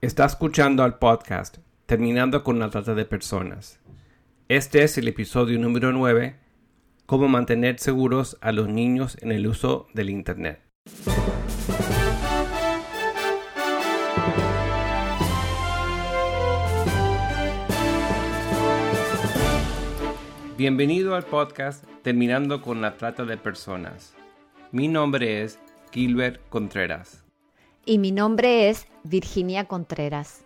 Está escuchando al podcast Terminando con la trata de personas. Este es el episodio número 9, Cómo mantener seguros a los niños en el uso del Internet. Bienvenido al podcast Terminando con la trata de personas. Mi nombre es Gilbert Contreras y mi nombre es Virginia Contreras.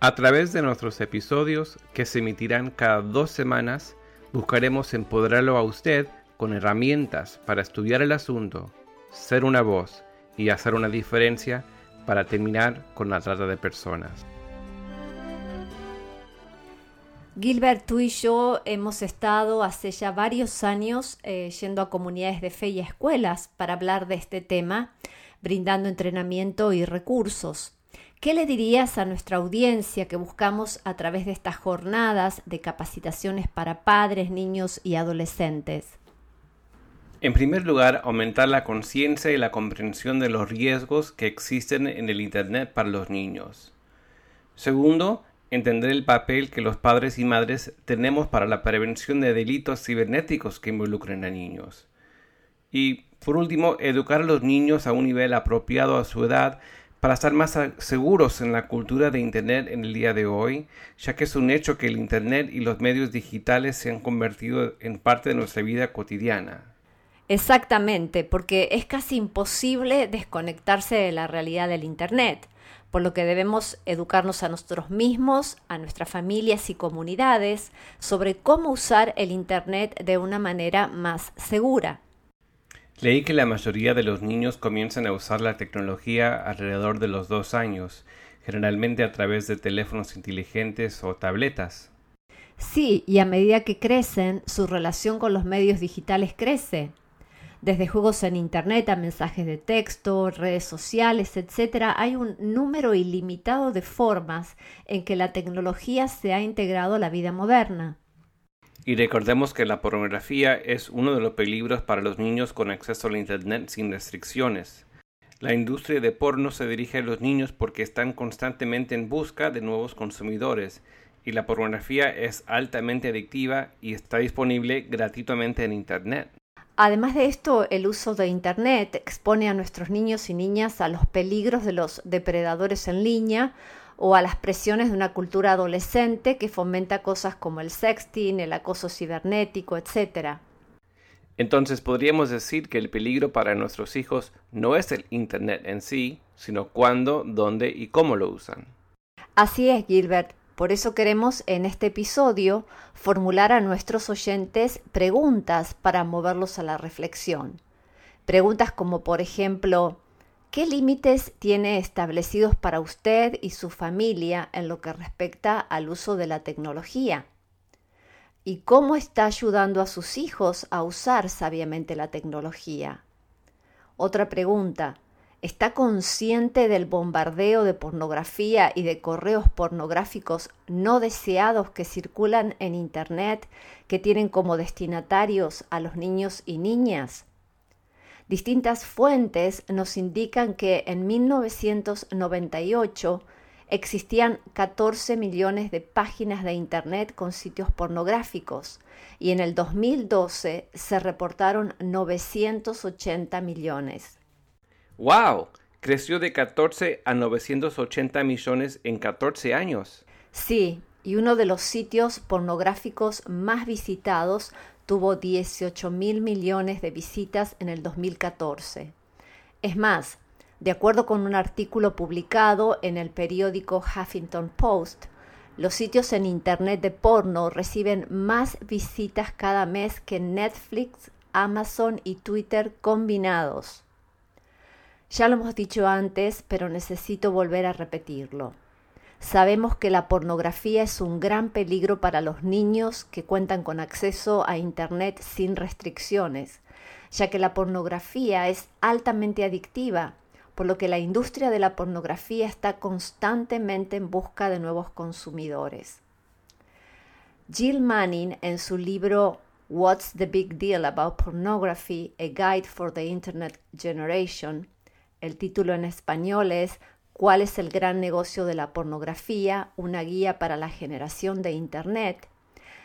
A través de nuestros episodios, que se emitirán cada dos semanas, buscaremos empoderarlo a usted con herramientas para estudiar el asunto, ser una voz y hacer una diferencia para terminar con la trata de personas. Gilbert, tú y yo hemos estado hace ya varios años eh, yendo a comunidades de fe y escuelas para hablar de este tema brindando entrenamiento y recursos. ¿Qué le dirías a nuestra audiencia que buscamos a través de estas jornadas de capacitaciones para padres, niños y adolescentes? En primer lugar, aumentar la conciencia y la comprensión de los riesgos que existen en el Internet para los niños. Segundo, entender el papel que los padres y madres tenemos para la prevención de delitos cibernéticos que involucren a niños. Y por último, educar a los niños a un nivel apropiado a su edad para estar más seguros en la cultura de Internet en el día de hoy, ya que es un hecho que el Internet y los medios digitales se han convertido en parte de nuestra vida cotidiana. Exactamente, porque es casi imposible desconectarse de la realidad del Internet, por lo que debemos educarnos a nosotros mismos, a nuestras familias y comunidades sobre cómo usar el Internet de una manera más segura. Leí que la mayoría de los niños comienzan a usar la tecnología alrededor de los dos años, generalmente a través de teléfonos inteligentes o tabletas. Sí, y a medida que crecen, su relación con los medios digitales crece. Desde juegos en Internet a mensajes de texto, redes sociales, etc., hay un número ilimitado de formas en que la tecnología se ha integrado a la vida moderna. Y recordemos que la pornografía es uno de los peligros para los niños con acceso al Internet sin restricciones. La industria de porno se dirige a los niños porque están constantemente en busca de nuevos consumidores y la pornografía es altamente adictiva y está disponible gratuitamente en Internet. Además de esto, el uso de Internet expone a nuestros niños y niñas a los peligros de los depredadores en línea o a las presiones de una cultura adolescente que fomenta cosas como el sexting, el acoso cibernético, etc. Entonces podríamos decir que el peligro para nuestros hijos no es el Internet en sí, sino cuándo, dónde y cómo lo usan. Así es, Gilbert. Por eso queremos en este episodio formular a nuestros oyentes preguntas para moverlos a la reflexión. Preguntas como, por ejemplo, ¿Qué límites tiene establecidos para usted y su familia en lo que respecta al uso de la tecnología? ¿Y cómo está ayudando a sus hijos a usar sabiamente la tecnología? Otra pregunta. ¿Está consciente del bombardeo de pornografía y de correos pornográficos no deseados que circulan en Internet que tienen como destinatarios a los niños y niñas? Distintas fuentes nos indican que en 1998 existían 14 millones de páginas de Internet con sitios pornográficos y en el 2012 se reportaron 980 millones. ¡Wow! Creció de 14 a 980 millones en 14 años. Sí, y uno de los sitios pornográficos más visitados tuvo 18 mil millones de visitas en el 2014. Es más, de acuerdo con un artículo publicado en el periódico Huffington Post, los sitios en Internet de porno reciben más visitas cada mes que Netflix, Amazon y Twitter combinados. Ya lo hemos dicho antes, pero necesito volver a repetirlo. Sabemos que la pornografía es un gran peligro para los niños que cuentan con acceso a Internet sin restricciones, ya que la pornografía es altamente adictiva, por lo que la industria de la pornografía está constantemente en busca de nuevos consumidores. Jill Manning, en su libro What's the Big Deal About Pornography? A Guide for the Internet Generation, el título en español es ¿Cuál es el gran negocio de la pornografía? Una guía para la generación de Internet.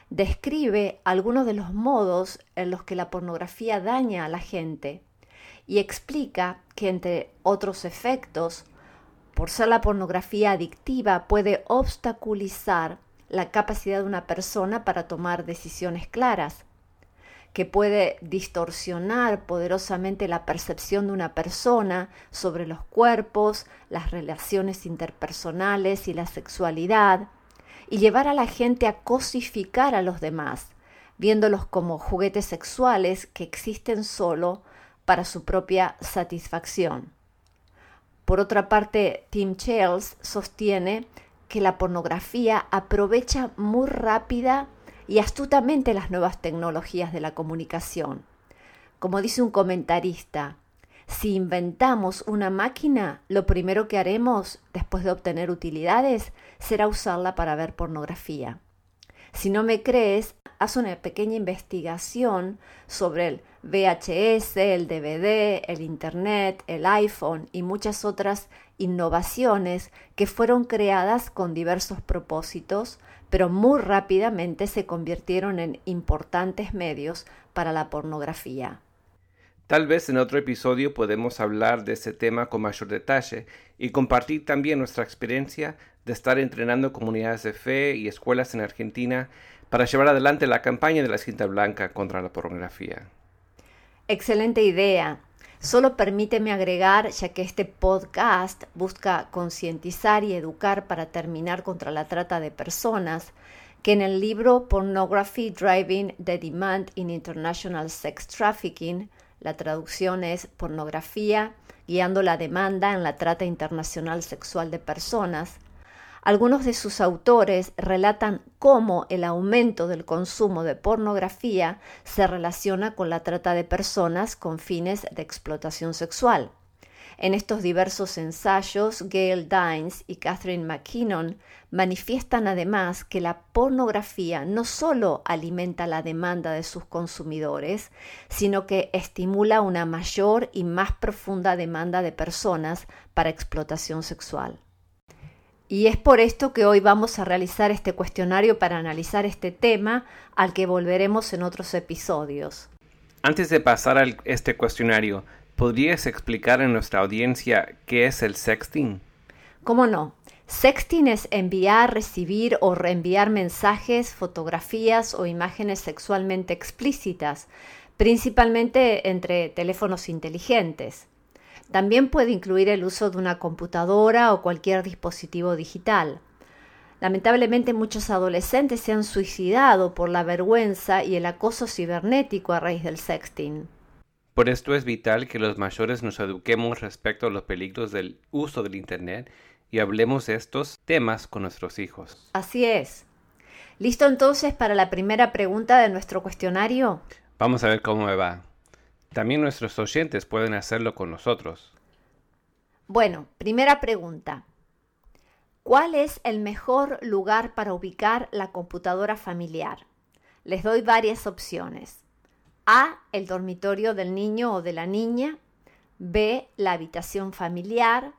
Describe algunos de los modos en los que la pornografía daña a la gente y explica que entre otros efectos, por ser la pornografía adictiva, puede obstaculizar la capacidad de una persona para tomar decisiones claras, que puede distorsionar poderosamente la percepción de una persona sobre los cuerpos, las relaciones interpersonales y la sexualidad, y llevar a la gente a cosificar a los demás, viéndolos como juguetes sexuales que existen solo para su propia satisfacción. Por otra parte, Tim Chales sostiene que la pornografía aprovecha muy rápida y astutamente las nuevas tecnologías de la comunicación. Como dice un comentarista, si inventamos una máquina, lo primero que haremos, después de obtener utilidades, será usarla para ver pornografía. Si no me crees, haz una pequeña investigación sobre el VHS, el DVD, el Internet, el iPhone y muchas otras innovaciones que fueron creadas con diversos propósitos, pero muy rápidamente se convirtieron en importantes medios para la pornografía. Tal vez en otro episodio podemos hablar de ese tema con mayor detalle y compartir también nuestra experiencia de estar entrenando comunidades de fe y escuelas en Argentina para llevar adelante la campaña de la cinta blanca contra la pornografía. Excelente idea. Solo permíteme agregar, ya que este podcast busca concientizar y educar para terminar contra la trata de personas, que en el libro Pornography Driving the Demand in International Sex Trafficking, la traducción es pornografía guiando la demanda en la trata internacional sexual de personas, algunos de sus autores relatan cómo el aumento del consumo de pornografía se relaciona con la trata de personas con fines de explotación sexual. En estos diversos ensayos, Gail Dines y Catherine McKinnon manifiestan además que la pornografía no solo alimenta la demanda de sus consumidores, sino que estimula una mayor y más profunda demanda de personas para explotación sexual. Y es por esto que hoy vamos a realizar este cuestionario para analizar este tema al que volveremos en otros episodios. Antes de pasar a este cuestionario, ¿podrías explicar a nuestra audiencia qué es el sexting? ¿Cómo no? Sexting es enviar, recibir o reenviar mensajes, fotografías o imágenes sexualmente explícitas, principalmente entre teléfonos inteligentes. También puede incluir el uso de una computadora o cualquier dispositivo digital. Lamentablemente muchos adolescentes se han suicidado por la vergüenza y el acoso cibernético a raíz del sexting. Por esto es vital que los mayores nos eduquemos respecto a los peligros del uso del Internet y hablemos de estos temas con nuestros hijos. Así es. ¿Listo entonces para la primera pregunta de nuestro cuestionario? Vamos a ver cómo me va. También nuestros oyentes pueden hacerlo con nosotros. Bueno, primera pregunta. ¿Cuál es el mejor lugar para ubicar la computadora familiar? Les doy varias opciones. A, el dormitorio del niño o de la niña. B, la habitación familiar.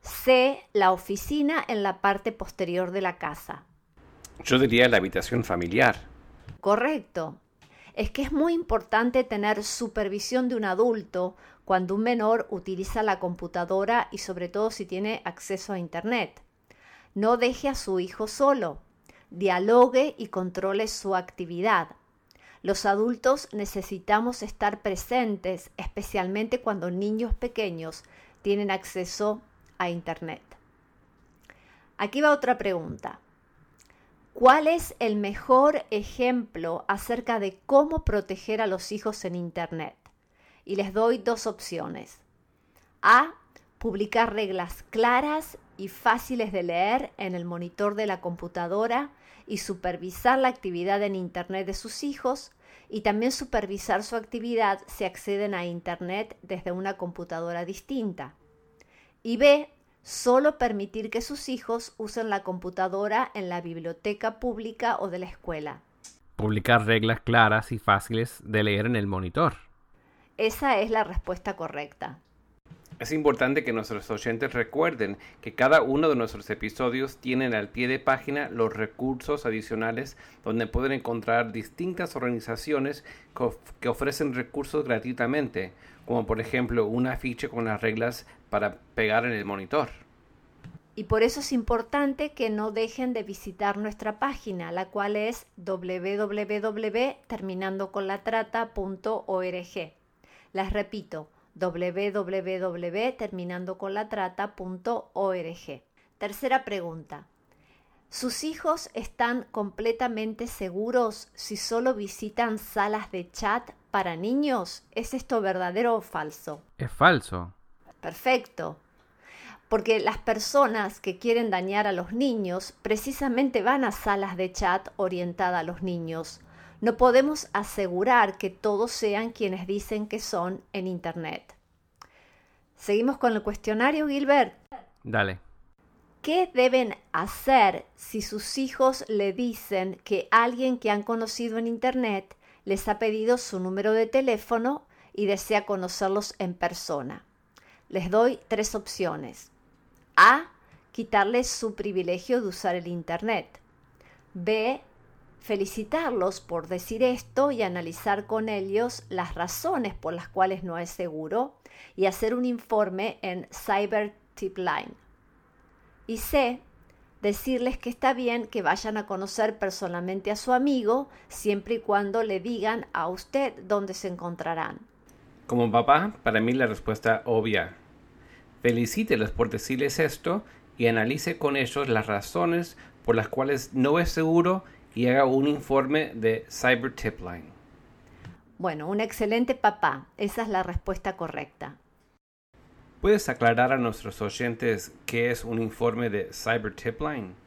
C, la oficina en la parte posterior de la casa. Yo diría la habitación familiar. Correcto es que es muy importante tener supervisión de un adulto cuando un menor utiliza la computadora y sobre todo si tiene acceso a Internet. No deje a su hijo solo. Dialogue y controle su actividad. Los adultos necesitamos estar presentes, especialmente cuando niños pequeños tienen acceso a Internet. Aquí va otra pregunta. ¿Cuál es el mejor ejemplo acerca de cómo proteger a los hijos en Internet? Y les doy dos opciones. A. Publicar reglas claras y fáciles de leer en el monitor de la computadora y supervisar la actividad en Internet de sus hijos y también supervisar su actividad si acceden a Internet desde una computadora distinta. Y B solo permitir que sus hijos usen la computadora en la biblioteca pública o de la escuela. Publicar reglas claras y fáciles de leer en el monitor. Esa es la respuesta correcta. Es importante que nuestros oyentes recuerden que cada uno de nuestros episodios tienen al pie de página los recursos adicionales donde pueden encontrar distintas organizaciones que ofrecen recursos gratuitamente, como por ejemplo un afiche con las reglas para pegar en el monitor. Y por eso es importante que no dejen de visitar nuestra página, la cual es www.terminandoconlatrata.org. Las repito, www.terminandoconlatrata.org. Tercera pregunta. ¿Sus hijos están completamente seguros si solo visitan salas de chat para niños? ¿Es esto verdadero o falso? Es falso. Perfecto. Porque las personas que quieren dañar a los niños precisamente van a salas de chat orientada a los niños no podemos asegurar que todos sean quienes dicen que son en Internet. Seguimos con el cuestionario, Gilbert. Dale. ¿Qué deben hacer si sus hijos le dicen que alguien que han conocido en Internet les ha pedido su número de teléfono y desea conocerlos en persona? Les doy tres opciones. A. Quitarles su privilegio de usar el Internet. B felicitarlos por decir esto y analizar con ellos las razones por las cuales no es seguro y hacer un informe en Cyber Tipline. Y C, decirles que está bien que vayan a conocer personalmente a su amigo siempre y cuando le digan a usted dónde se encontrarán. Como papá, para mí la respuesta obvia. Felicítelos por decirles esto y analice con ellos las razones por las cuales no es seguro y haga un informe de Cyber Tipline. Bueno, un excelente papá. Esa es la respuesta correcta. ¿Puedes aclarar a nuestros oyentes qué es un informe de Cyber Tipline? Cyber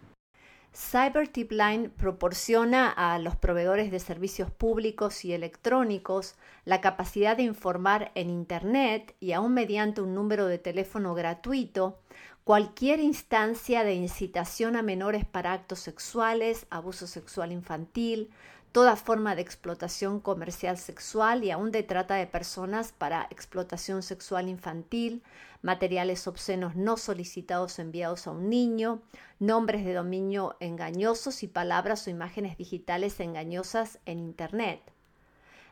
Tipline proporciona a los proveedores de servicios públicos y electrónicos la capacidad de informar en Internet y aún mediante un número de teléfono gratuito cualquier instancia de incitación a menores para actos sexuales, abuso sexual infantil, toda forma de explotación comercial sexual y aún de trata de personas para explotación sexual infantil, materiales obscenos no solicitados enviados a un niño, nombres de dominio engañosos y palabras o imágenes digitales engañosas en Internet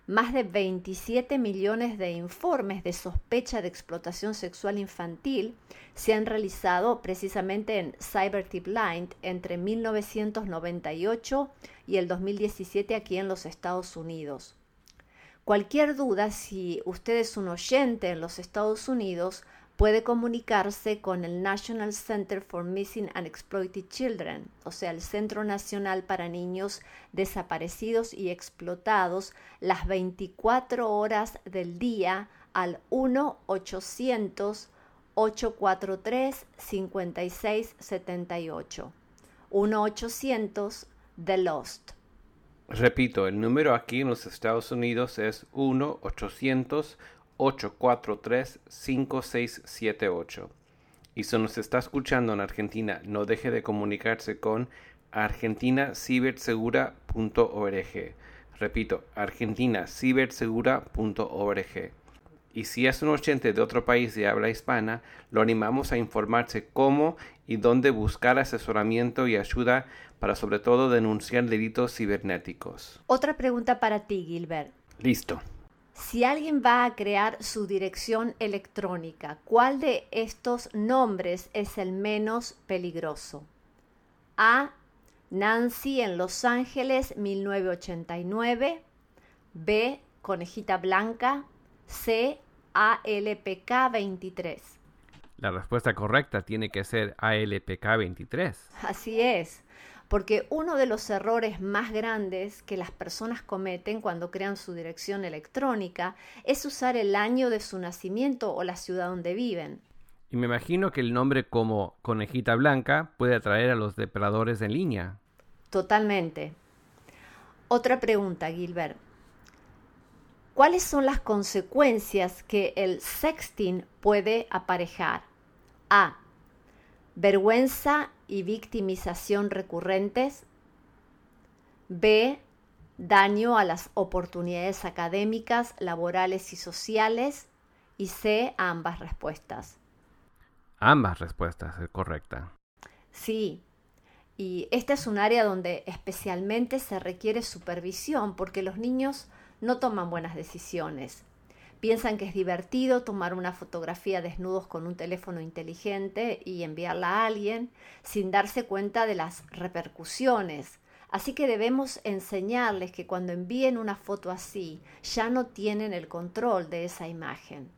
más de 27 millones de informes de sospecha de explotación sexual infantil se han realizado precisamente en CyberTipLine entre 1998 y el 2017 aquí en los Estados Unidos. Cualquier duda, si usted es un oyente en los Estados Unidos, puede comunicarse con el National Center for Missing and Exploited Children, o sea, el Centro Nacional para Niños Desaparecidos y Explotados, las 24 horas del día al 1-800-843-5678. 1-800 The Lost. Repito, el número aquí en los Estados Unidos es 1 800 843-5678. Y si nos está escuchando en Argentina, no deje de comunicarse con argentinasibersegura.org. Repito, argentinasibersegura.org. Y si es un oyente de otro país de habla hispana, lo animamos a informarse cómo y dónde buscar asesoramiento y ayuda para sobre todo denunciar delitos cibernéticos. Otra pregunta para ti, Gilbert. Listo. Si alguien va a crear su dirección electrónica, ¿cuál de estos nombres es el menos peligroso? A. Nancy en Los Ángeles 1989. B. Conejita Blanca. C. ALPK 23. La respuesta correcta tiene que ser ALPK 23. Así es porque uno de los errores más grandes que las personas cometen cuando crean su dirección electrónica es usar el año de su nacimiento o la ciudad donde viven. Y me imagino que el nombre como conejita blanca puede atraer a los depredadores en línea. Totalmente. Otra pregunta, Gilbert. ¿Cuáles son las consecuencias que el sexting puede aparejar? A. Vergüenza y victimización recurrentes. B. Daño a las oportunidades académicas, laborales y sociales. Y C, ambas respuestas. Ambas respuestas es correcta. Sí, y esta es un área donde especialmente se requiere supervisión porque los niños no toman buenas decisiones. Piensan que es divertido tomar una fotografía desnudos con un teléfono inteligente y enviarla a alguien sin darse cuenta de las repercusiones. Así que debemos enseñarles que cuando envíen una foto así ya no tienen el control de esa imagen.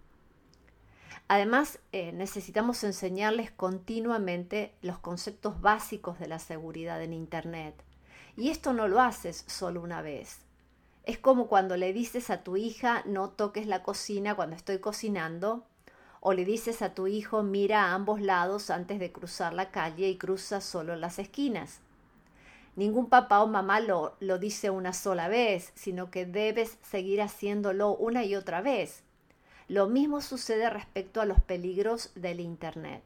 Además, eh, necesitamos enseñarles continuamente los conceptos básicos de la seguridad en Internet. Y esto no lo haces solo una vez. Es como cuando le dices a tu hija no toques la cocina cuando estoy cocinando, o le dices a tu hijo mira a ambos lados antes de cruzar la calle y cruza solo las esquinas. Ningún papá o mamá lo, lo dice una sola vez, sino que debes seguir haciéndolo una y otra vez lo mismo sucede respecto a los peligros del Internet.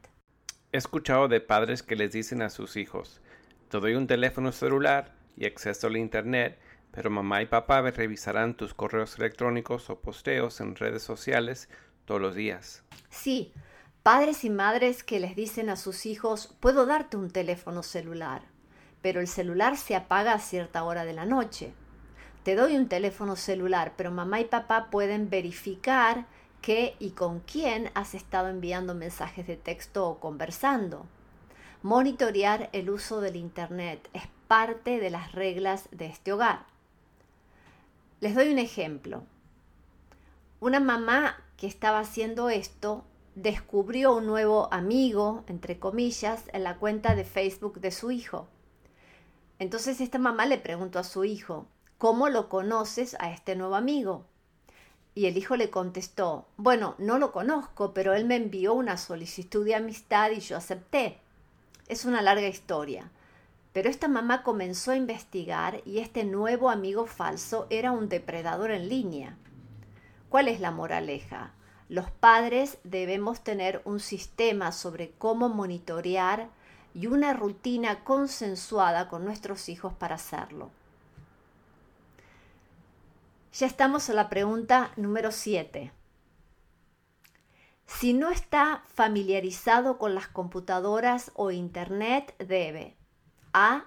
He escuchado de padres que les dicen a sus hijos, te doy un teléfono celular y acceso al Internet, pero mamá y papá revisarán tus correos electrónicos o posteos en redes sociales todos los días. Sí, padres y madres que les dicen a sus hijos, puedo darte un teléfono celular, pero el celular se apaga a cierta hora de la noche. Te doy un teléfono celular, pero mamá y papá pueden verificar qué y con quién has estado enviando mensajes de texto o conversando. Monitorear el uso del Internet es parte de las reglas de este hogar. Les doy un ejemplo. Una mamá que estaba haciendo esto descubrió un nuevo amigo, entre comillas, en la cuenta de Facebook de su hijo. Entonces esta mamá le preguntó a su hijo, ¿cómo lo conoces a este nuevo amigo? Y el hijo le contestó, bueno, no lo conozco, pero él me envió una solicitud de amistad y yo acepté. Es una larga historia. Pero esta mamá comenzó a investigar y este nuevo amigo falso era un depredador en línea. ¿Cuál es la moraleja? Los padres debemos tener un sistema sobre cómo monitorear y una rutina consensuada con nuestros hijos para hacerlo. Ya estamos en la pregunta número 7. Si no está familiarizado con las computadoras o Internet, debe A.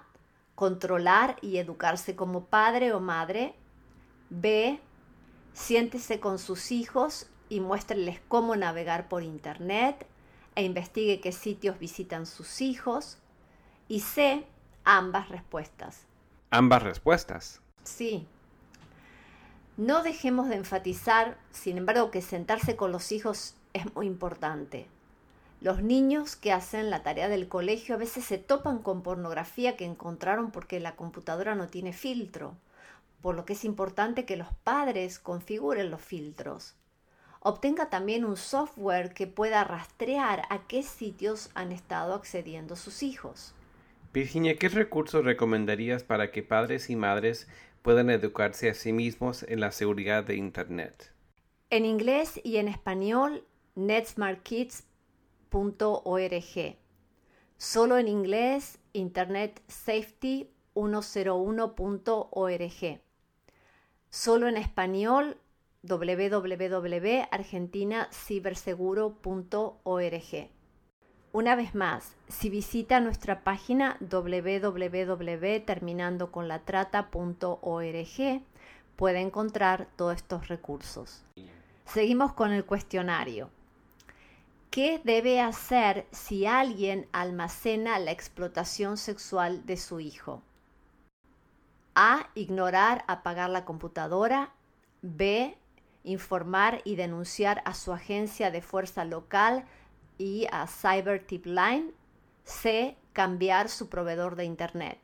Controlar y educarse como padre o madre. B. Siéntese con sus hijos y muéstreles cómo navegar por Internet e investigue qué sitios visitan sus hijos. Y C. Ambas respuestas. Ambas respuestas. Sí, no dejemos de enfatizar, sin embargo, que sentarse con los hijos es muy importante. Los niños que hacen la tarea del colegio a veces se topan con pornografía que encontraron porque la computadora no tiene filtro, por lo que es importante que los padres configuren los filtros. Obtenga también un software que pueda rastrear a qué sitios han estado accediendo sus hijos. Virginia, ¿qué recursos recomendarías para que padres y madres puedan educarse a sí mismos en la seguridad de Internet. En inglés y en español, Solo en inglés, internetsafety101.org. Solo en español, www.argentinaciberseguro.org. Una vez más, si visita nuestra página www.terminandoconlatrata.org, puede encontrar todos estos recursos. Seguimos con el cuestionario. ¿Qué debe hacer si alguien almacena la explotación sexual de su hijo? A. Ignorar, apagar la computadora. B. Informar y denunciar a su agencia de fuerza local y a Cyber Tip Line. C. Cambiar su proveedor de Internet.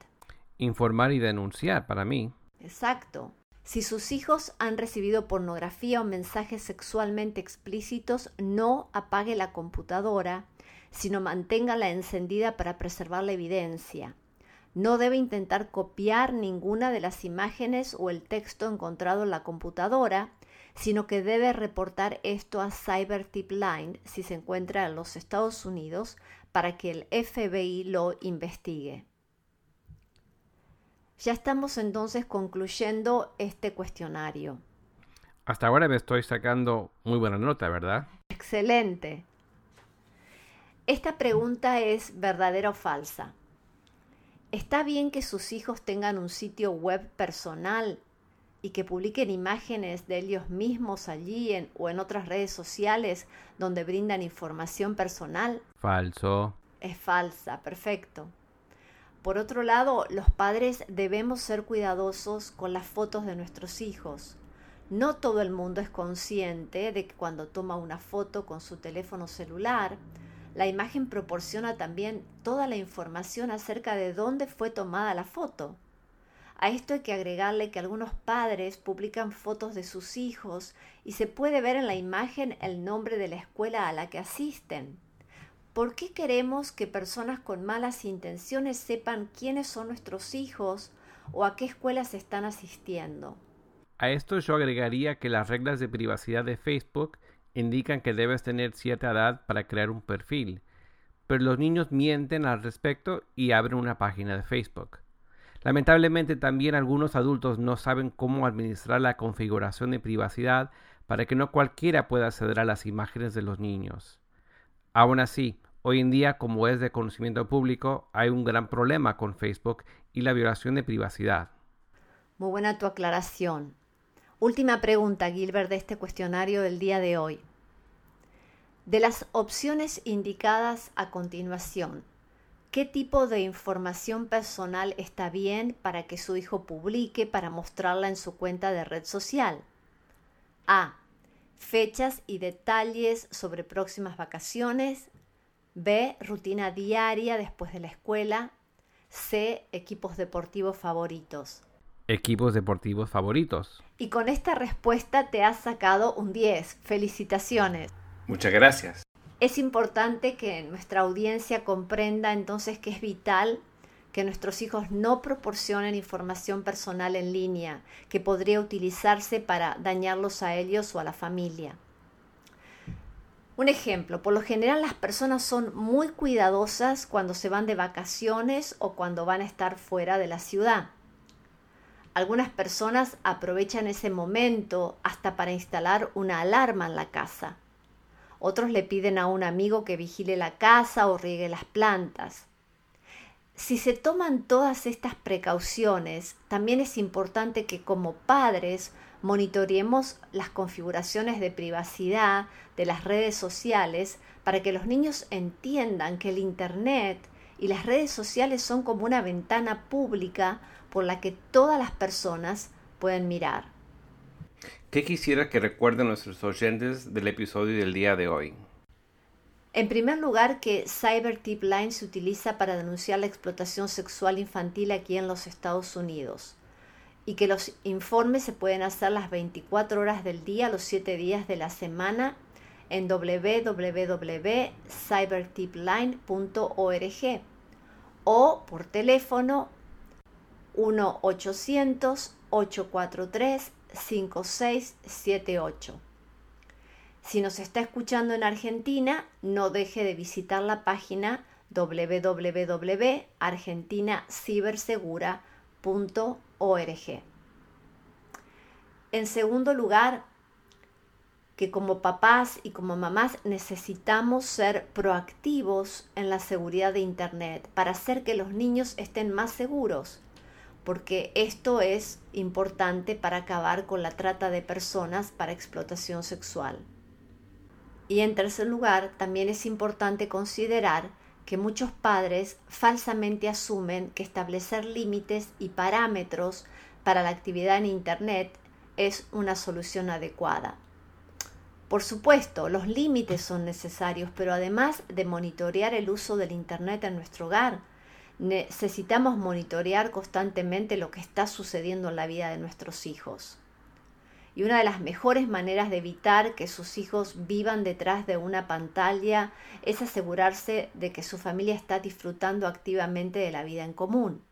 Informar y denunciar para mí. Exacto. Si sus hijos han recibido pornografía o mensajes sexualmente explícitos, no apague la computadora, sino manténgala encendida para preservar la evidencia. No debe intentar copiar ninguna de las imágenes o el texto encontrado en la computadora, sino que debe reportar esto a Cyber Tip Line si se encuentra en los Estados Unidos para que el FBI lo investigue. Ya estamos entonces concluyendo este cuestionario. Hasta ahora me estoy sacando muy buena nota, ¿verdad? Excelente. Esta pregunta es verdadera o falsa. ¿Está bien que sus hijos tengan un sitio web personal y que publiquen imágenes de ellos mismos allí en, o en otras redes sociales donde brindan información personal? Falso. Es falsa, perfecto. Por otro lado, los padres debemos ser cuidadosos con las fotos de nuestros hijos. No todo el mundo es consciente de que cuando toma una foto con su teléfono celular, la imagen proporciona también toda la información acerca de dónde fue tomada la foto. A esto hay que agregarle que algunos padres publican fotos de sus hijos y se puede ver en la imagen el nombre de la escuela a la que asisten. ¿Por qué queremos que personas con malas intenciones sepan quiénes son nuestros hijos o a qué escuelas están asistiendo? A esto yo agregaría que las reglas de privacidad de Facebook indican que debes tener cierta edad para crear un perfil, pero los niños mienten al respecto y abren una página de Facebook. Lamentablemente también algunos adultos no saben cómo administrar la configuración de privacidad para que no cualquiera pueda acceder a las imágenes de los niños. Aún así, hoy en día, como es de conocimiento público, hay un gran problema con Facebook y la violación de privacidad. Muy buena tu aclaración. Última pregunta, Gilbert, de este cuestionario del día de hoy. De las opciones indicadas a continuación, ¿qué tipo de información personal está bien para que su hijo publique para mostrarla en su cuenta de red social? A. Fechas y detalles sobre próximas vacaciones. B. Rutina diaria después de la escuela. C. Equipos deportivos favoritos equipos deportivos favoritos. Y con esta respuesta te has sacado un 10. Felicitaciones. Muchas gracias. Es importante que nuestra audiencia comprenda entonces que es vital que nuestros hijos no proporcionen información personal en línea que podría utilizarse para dañarlos a ellos o a la familia. Un ejemplo, por lo general las personas son muy cuidadosas cuando se van de vacaciones o cuando van a estar fuera de la ciudad. Algunas personas aprovechan ese momento hasta para instalar una alarma en la casa. Otros le piden a un amigo que vigile la casa o riegue las plantas. Si se toman todas estas precauciones, también es importante que como padres monitoreemos las configuraciones de privacidad de las redes sociales para que los niños entiendan que el Internet y las redes sociales son como una ventana pública por la que todas las personas pueden mirar. ¿Qué quisiera que recuerden nuestros oyentes del episodio del día de hoy? En primer lugar, que Cyber Tip Line se utiliza para denunciar la explotación sexual infantil aquí en los Estados Unidos y que los informes se pueden hacer las 24 horas del día, los 7 días de la semana en www.cybertipline.org o por teléfono 1-800-843-5678. Si nos está escuchando en Argentina, no deje de visitar la página www.argentinasibersegura.org. En segundo lugar, que como papás y como mamás necesitamos ser proactivos en la seguridad de Internet para hacer que los niños estén más seguros porque esto es importante para acabar con la trata de personas para explotación sexual. Y en tercer lugar, también es importante considerar que muchos padres falsamente asumen que establecer límites y parámetros para la actividad en Internet es una solución adecuada. Por supuesto, los límites son necesarios, pero además de monitorear el uso del Internet en nuestro hogar, necesitamos monitorear constantemente lo que está sucediendo en la vida de nuestros hijos. Y una de las mejores maneras de evitar que sus hijos vivan detrás de una pantalla es asegurarse de que su familia está disfrutando activamente de la vida en común.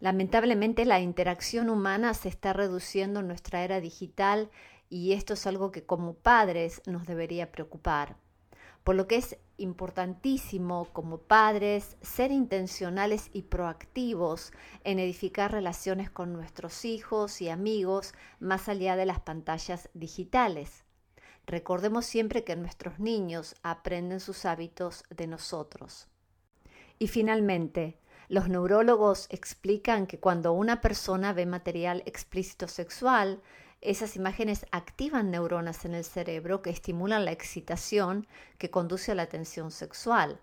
Lamentablemente la interacción humana se está reduciendo en nuestra era digital y esto es algo que como padres nos debería preocupar. Por lo que es importantísimo como padres ser intencionales y proactivos en edificar relaciones con nuestros hijos y amigos más allá de las pantallas digitales. Recordemos siempre que nuestros niños aprenden sus hábitos de nosotros. Y finalmente, los neurólogos explican que cuando una persona ve material explícito sexual, esas imágenes activan neuronas en el cerebro que estimulan la excitación que conduce a la tensión sexual.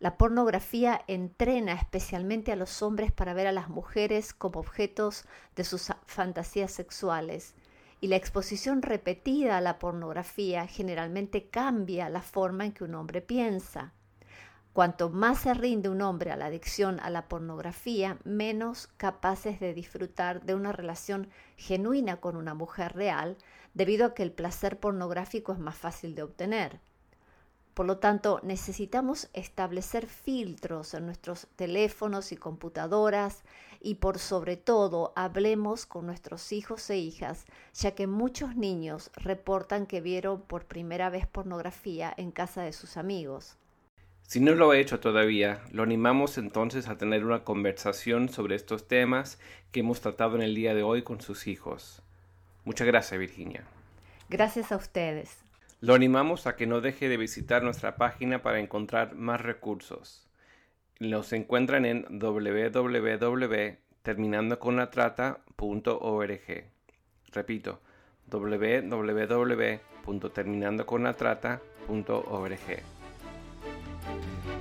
La pornografía entrena especialmente a los hombres para ver a las mujeres como objetos de sus fantasías sexuales y la exposición repetida a la pornografía generalmente cambia la forma en que un hombre piensa. Cuanto más se rinde un hombre a la adicción a la pornografía, menos capaces de disfrutar de una relación genuina con una mujer real, debido a que el placer pornográfico es más fácil de obtener. Por lo tanto, necesitamos establecer filtros en nuestros teléfonos y computadoras y por sobre todo hablemos con nuestros hijos e hijas, ya que muchos niños reportan que vieron por primera vez pornografía en casa de sus amigos. Si no lo ha hecho todavía, lo animamos entonces a tener una conversación sobre estos temas que hemos tratado en el día de hoy con sus hijos. Muchas gracias, Virginia. Gracias a ustedes. Lo animamos a que no deje de visitar nuestra página para encontrar más recursos. Nos encuentran en www.terminandoconlatrata.org. Repito, www.terminandoconlatrata.org. Thank you.